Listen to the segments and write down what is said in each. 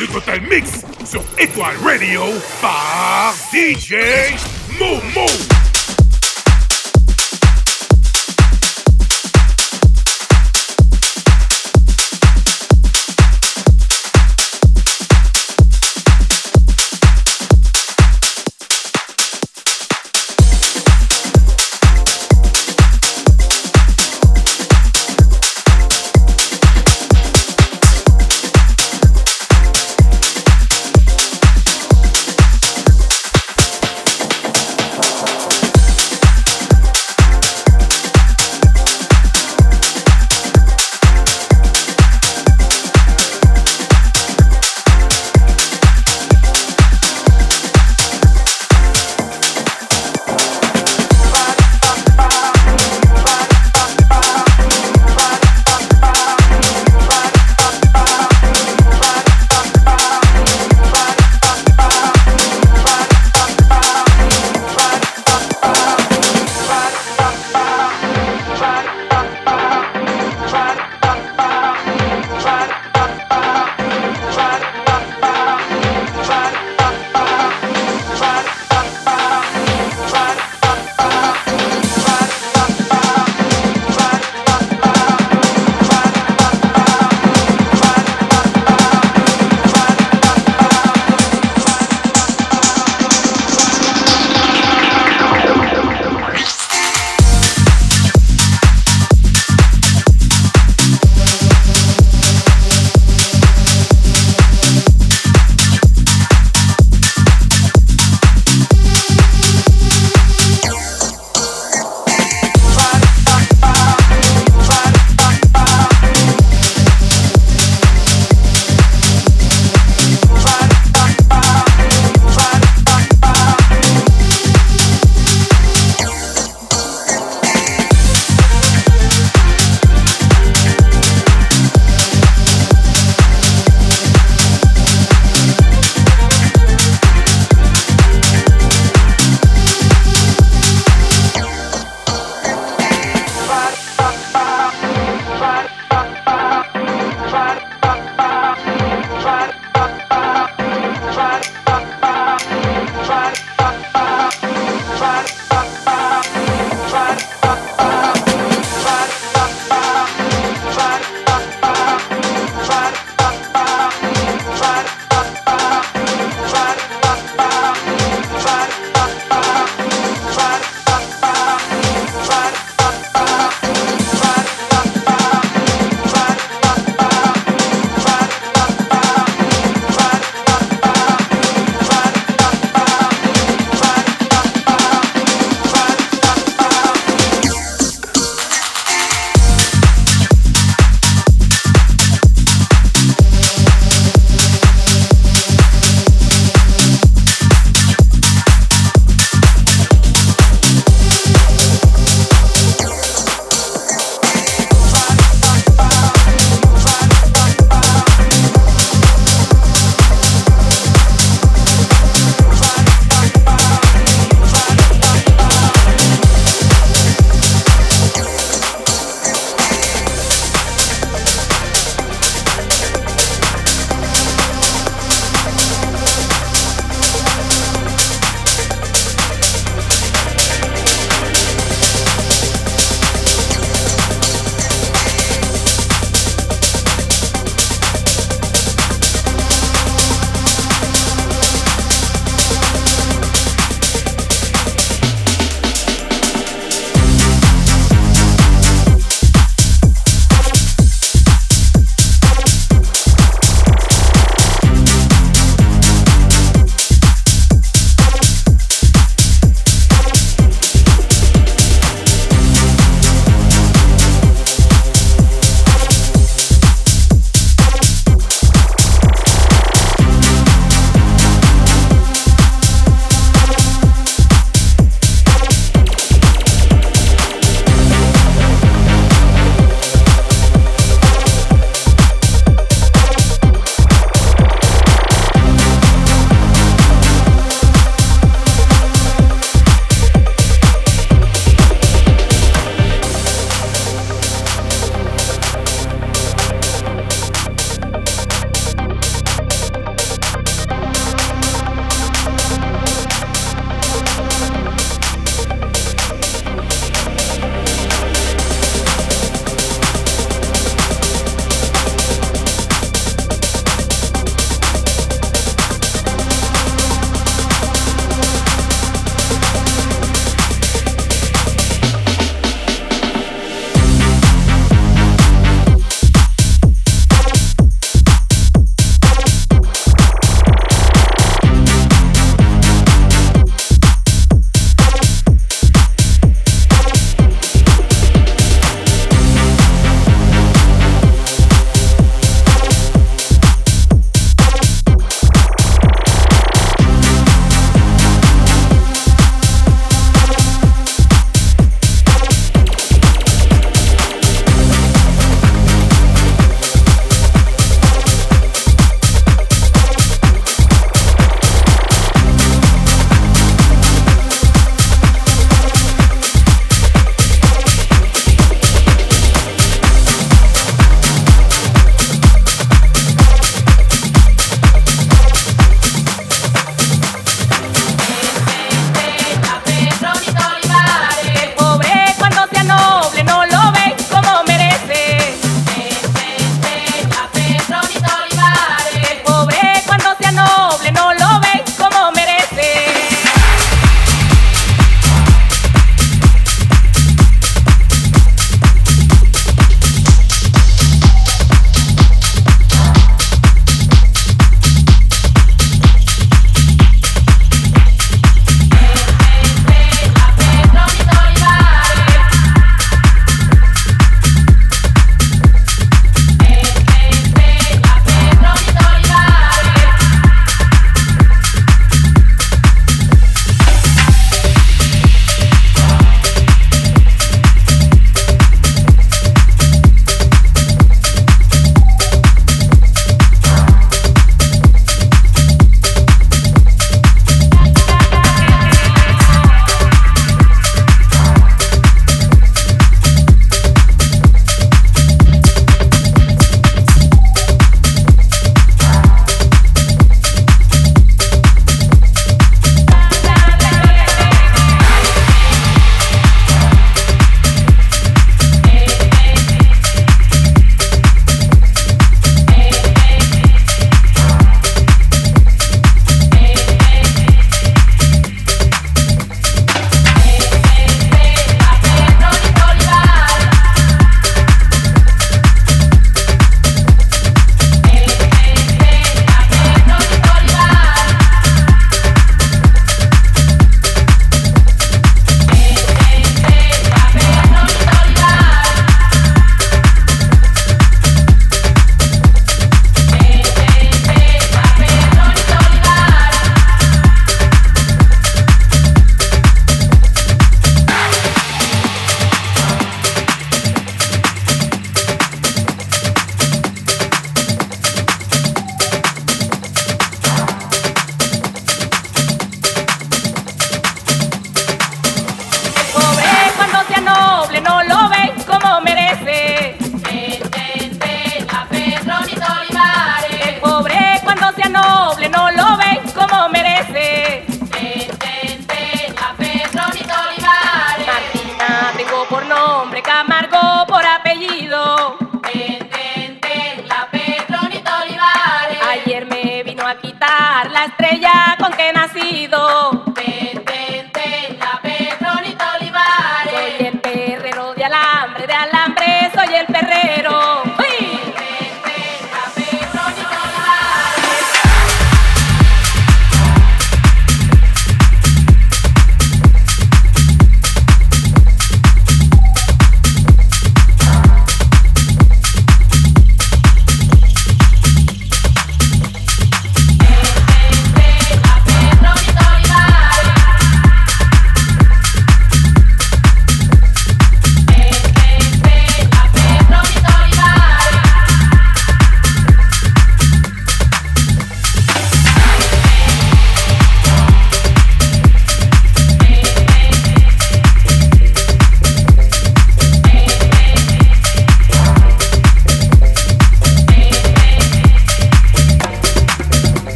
Le Total Mix sur Étoile Radio par DJ Momo.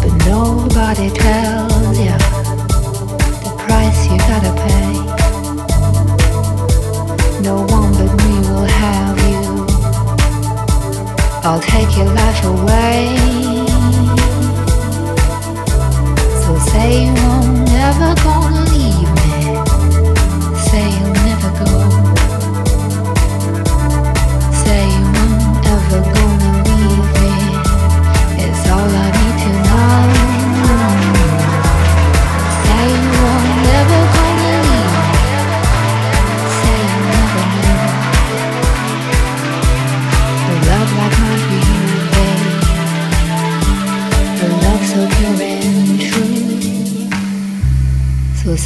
but nobody tells you the price you gotta pay. No one but me will have you. I'll take your life away. So say you're never gonna.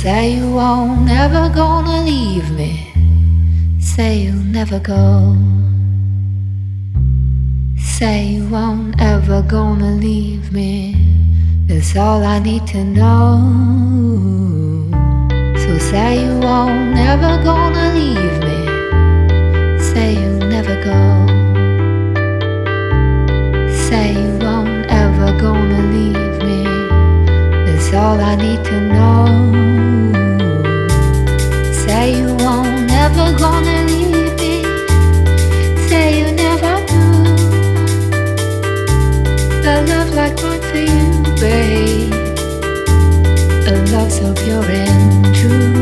Say you won't ever gonna leave me. Say you'll never go. Say you won't ever gonna leave me. That's all I need to know. So say you won't ever gonna leave me. all I need to know. Say you won't, never gonna leave me. Say you never do. A love like mine for you, babe. A love so pure and true.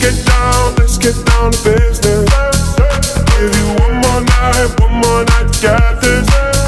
get down, let's get down to business. Give you one more night, one more night get this.